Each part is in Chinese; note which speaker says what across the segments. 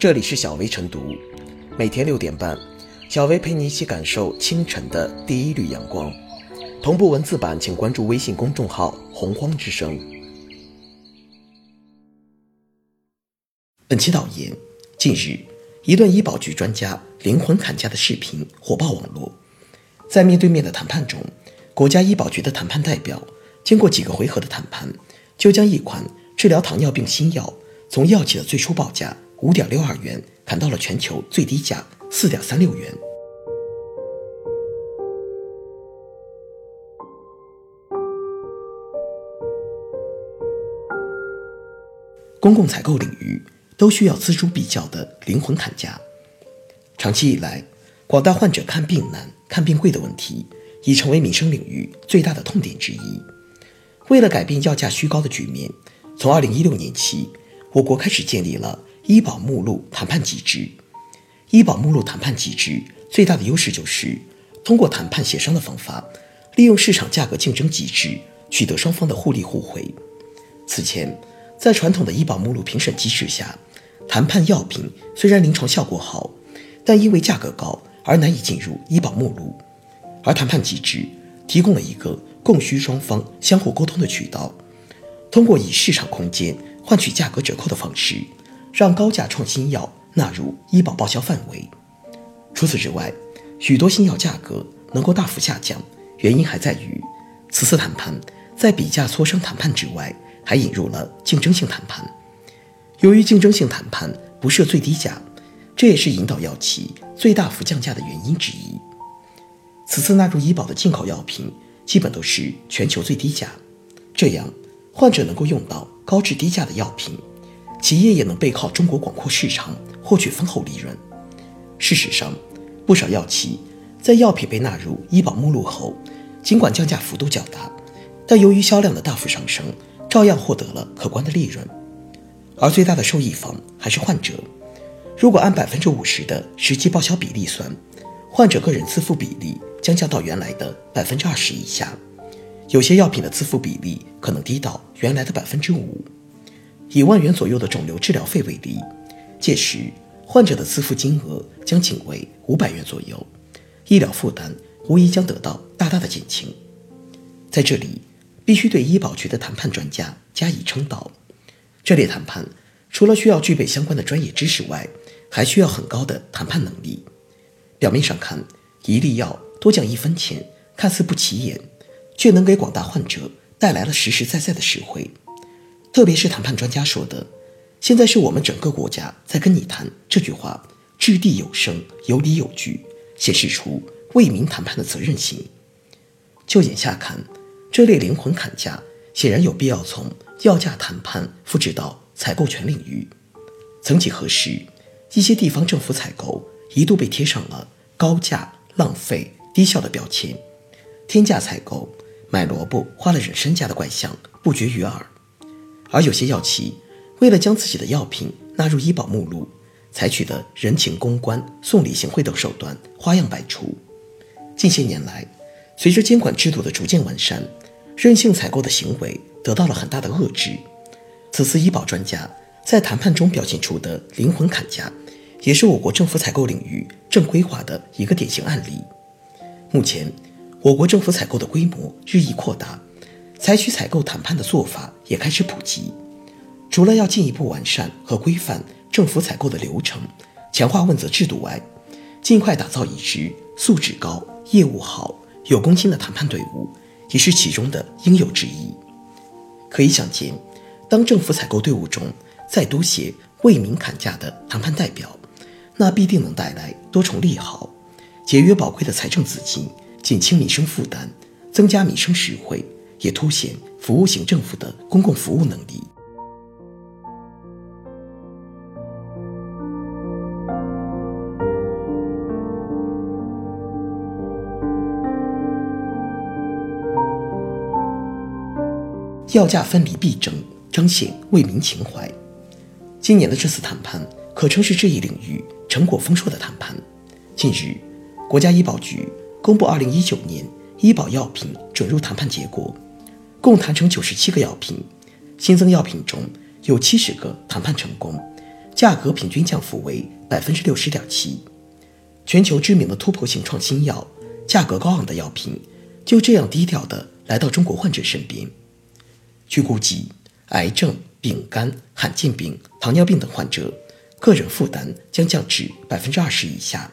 Speaker 1: 这里是小薇晨读，每天六点半，小薇陪你一起感受清晨的第一缕阳光。同步文字版，请关注微信公众号“洪荒之声”。本期导言：近日，一段医保局专家灵魂砍价的视频火爆网络。在面对面的谈判中，国家医保局的谈判代表经过几个回合的谈判，就将一款治疗糖尿病新药从药企的最初报价五点六二元砍到了全球最低价四点三六元。公共采购领域都需要锱铢必较的灵魂砍价。长期以来，广大患者看病难、看病贵的问题已成为民生领域最大的痛点之一。为了改变药价虚高的局面，从2016年起，我国开始建立了医保目录谈判机制。医保目录谈判机制最大的优势就是通过谈判协商的方法，利用市场价格竞争机制取得双方的互利互惠。此前，在传统的医保目录评审机制下，谈判药品虽然临床效果好，但因为价格高而难以进入医保目录。而谈判机制提供了一个供需双方相互沟通的渠道，通过以市场空间换取价格折扣的方式，让高价创新药纳入医保报销范围。除此之外，许多新药价格能够大幅下降，原因还在于此次谈判在比价磋商谈判之外。还引入了竞争性谈判。由于竞争性谈判不设最低价，这也是引导药企最大幅降价的原因之一。此次纳入医保的进口药品基本都是全球最低价，这样患者能够用到高质低价的药品，企业也能背靠中国广阔市场获取丰厚利润。事实上，不少药企在药品被纳入医保目录后，尽管降价幅度较大，但由于销量的大幅上升。照样获得了可观的利润，而最大的受益方还是患者。如果按百分之五十的实际报销比例算，患者个人自付比例将降到原来的百分之二十以下，有些药品的自付比例可能低到原来的百分之五。以万元左右的肿瘤治疗费为例，届时患者的自付金额将仅为五百元左右，医疗负担无疑将得到大大的减轻。在这里。必须对医保局的谈判专家加以称道。这类谈判除了需要具备相关的专业知识外，还需要很高的谈判能力。表面上看，一粒药多降一分钱，看似不起眼，却能给广大患者带来了实实在在的实惠。特别是谈判专家说的“现在是我们整个国家在跟你谈”这句话，掷地有声，有理有据，显示出为民谈判的责任心。就眼下看。这类灵魂砍价显然有必要从要价谈判复制到采购权领域。曾几何时，一些地方政府采购一度被贴上了高价、浪费、低效的标签，天价采购、买萝卜花了人身价的怪象不绝于耳。而有些药企为了将自己的药品纳入医保目录，采取的人情公关、送礼行贿等手段花样百出。近些年来，随着监管制度的逐渐完善，任性采购的行为得到了很大的遏制。此次医保专家在谈判中表现出的灵魂砍价，也是我国政府采购领域正规化的一个典型案例。目前，我国政府采购的规模日益扩大，采取采购谈判的做法也开始普及。除了要进一步完善和规范政府采购的流程，强化问责制度外，尽快打造一支素质高、业务好、有公信的谈判队伍。也是其中的应有之义。可以想见，当政府采购队伍中再多些为民砍价的谈判代表，那必定能带来多重利好：节约宝贵的财政资金，减轻民生负担，增加民生实惠，也凸显服务型政府的公共服务能力。药价分离必争，彰显为民情怀。今年的这次谈判可称是这一领域成果丰硕的谈判。近日，国家医保局公布2019年医保药品准入谈判结果，共谈成97个药品，新增药品中有70个谈判成功，价格平均降幅为百分之六十点七。全球知名的突破性创新药，价格高昂的药品，就这样低调的来到中国患者身边。据估计，癌症、丙肝、罕见病、糖尿病等患者，个人负担将降至百分之二十以下，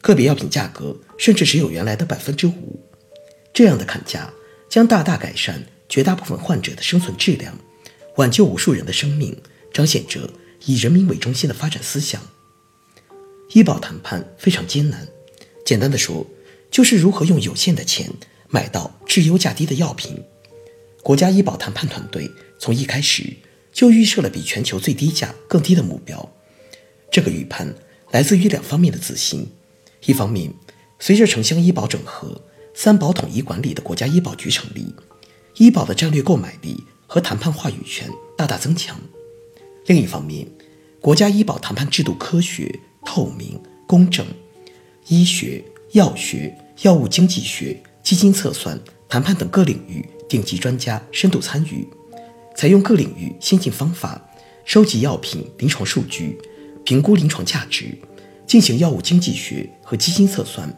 Speaker 1: 个别药品价格甚至只有原来的百分之五。这样的砍价将大大改善绝大部分患者的生存质量，挽救无数人的生命，彰显着以人民为中心的发展思想。医保谈判非常艰难，简单的说，就是如何用有限的钱买到质优价低的药品。国家医保谈判团队从一开始就预设了比全球最低价更低的目标。这个预判来自于两方面的自信：一方面，随着城乡医保整合。三保统一管理的国家医保局成立，医保的战略购买力和谈判话语权大大增强。另一方面，国家医保谈判制度科学、透明、公正，医学、药学、药物经济学、基金测算、谈判等各领域顶级专家深度参与，采用各领域先进方法，收集药品临床数据，评估临床价值，进行药物经济学和基金测算，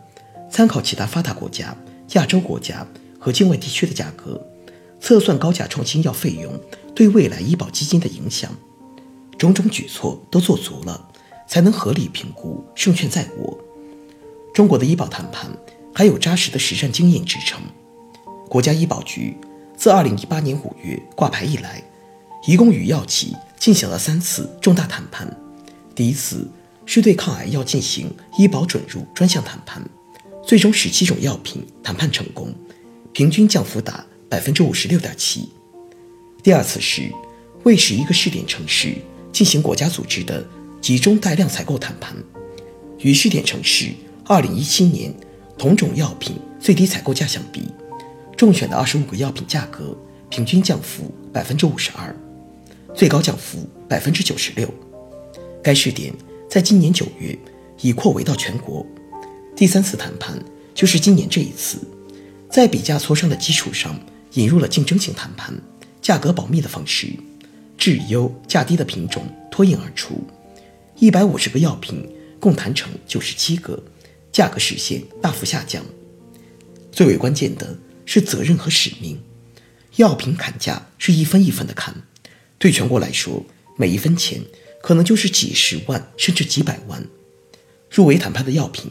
Speaker 1: 参考其他发达国家。亚洲国家和境外地区的价格，测算高价创新药费用对未来医保基金的影响，种种举措都做足了，才能合理评估胜券在握。中国的医保谈判还有扎实的实战经验支撑。国家医保局自2018年5月挂牌以来，一共与药企进行了三次重大谈判。第一次是对抗癌药进行医保准入专项谈判。最终十七种药品谈判成功，平均降幅达百分之五十六点七。第二次是为十一个试点城市进行国家组织的集中带量采购谈判，与试点城市二零一七年同种药品最低采购价相比，中选的二十五个药品价格平均降幅百分之五十二，最高降幅百分之九十六。该试点在今年九月已扩围到全国。第三次谈判就是今年这一次，在比价磋商的基础上，引入了竞争性谈判、价格保密的方式，质优价低的品种脱颖而出，一百五十个药品共谈成九十七个，价格实现大幅下降。最为关键的是责任和使命，药品砍价是一分一分的砍，对全国来说，每一分钱可能就是几十万甚至几百万。入围谈判的药品。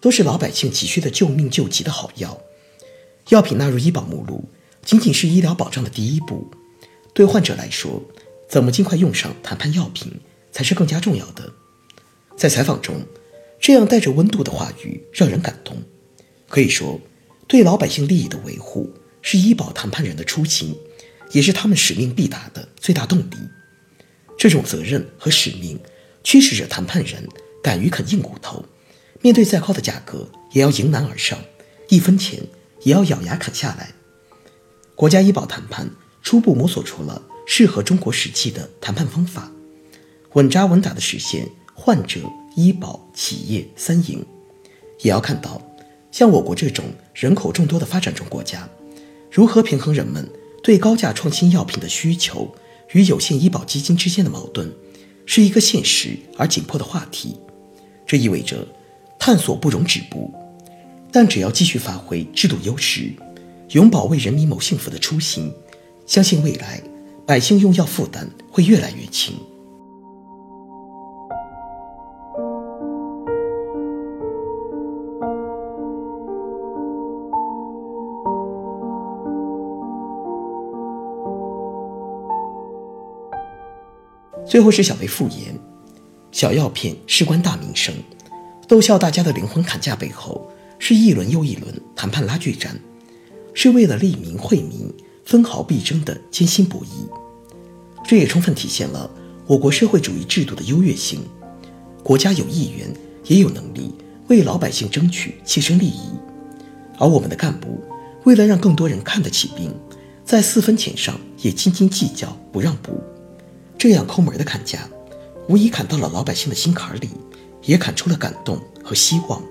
Speaker 1: 都是老百姓急需的救命救急的好药，药品纳入医保目录，仅仅是医疗保障的第一步。对患者来说，怎么尽快用上谈判药品，才是更加重要的。在采访中，这样带着温度的话语让人感动。可以说，对老百姓利益的维护是医保谈判人的初心，也是他们使命必达的最大动力。这种责任和使命，驱使着谈判人敢于啃硬骨头。面对再高的价格，也要迎难而上，一分钱也要咬牙砍下来。国家医保谈判初步摸索出了适合中国实际的谈判方法，稳扎稳打地实现患者、医保、企业三赢。也要看到，像我国这种人口众多的发展中国家，如何平衡人们对高价创新药品的需求与有限医保基金之间的矛盾，是一个现实而紧迫的话题。这意味着。探索不容止步，但只要继续发挥制度优势，永葆为人民谋幸福的初心，相信未来百姓用药负担会越来越轻。最后是小贝复言：小药片事关大民生。逗笑大家的灵魂砍价背后，是一轮又一轮谈判拉锯战，是为了利民惠民分毫必争的艰辛博弈。这也充分体现了我国社会主义制度的优越性。国家有意愿，也有能力为老百姓争取切身利益，而我们的干部为了让更多人看得起病，在四分钱上也斤斤计较不让步。这样抠门的砍价，无疑砍到了老百姓的心坎里。也砍出了感动和希望。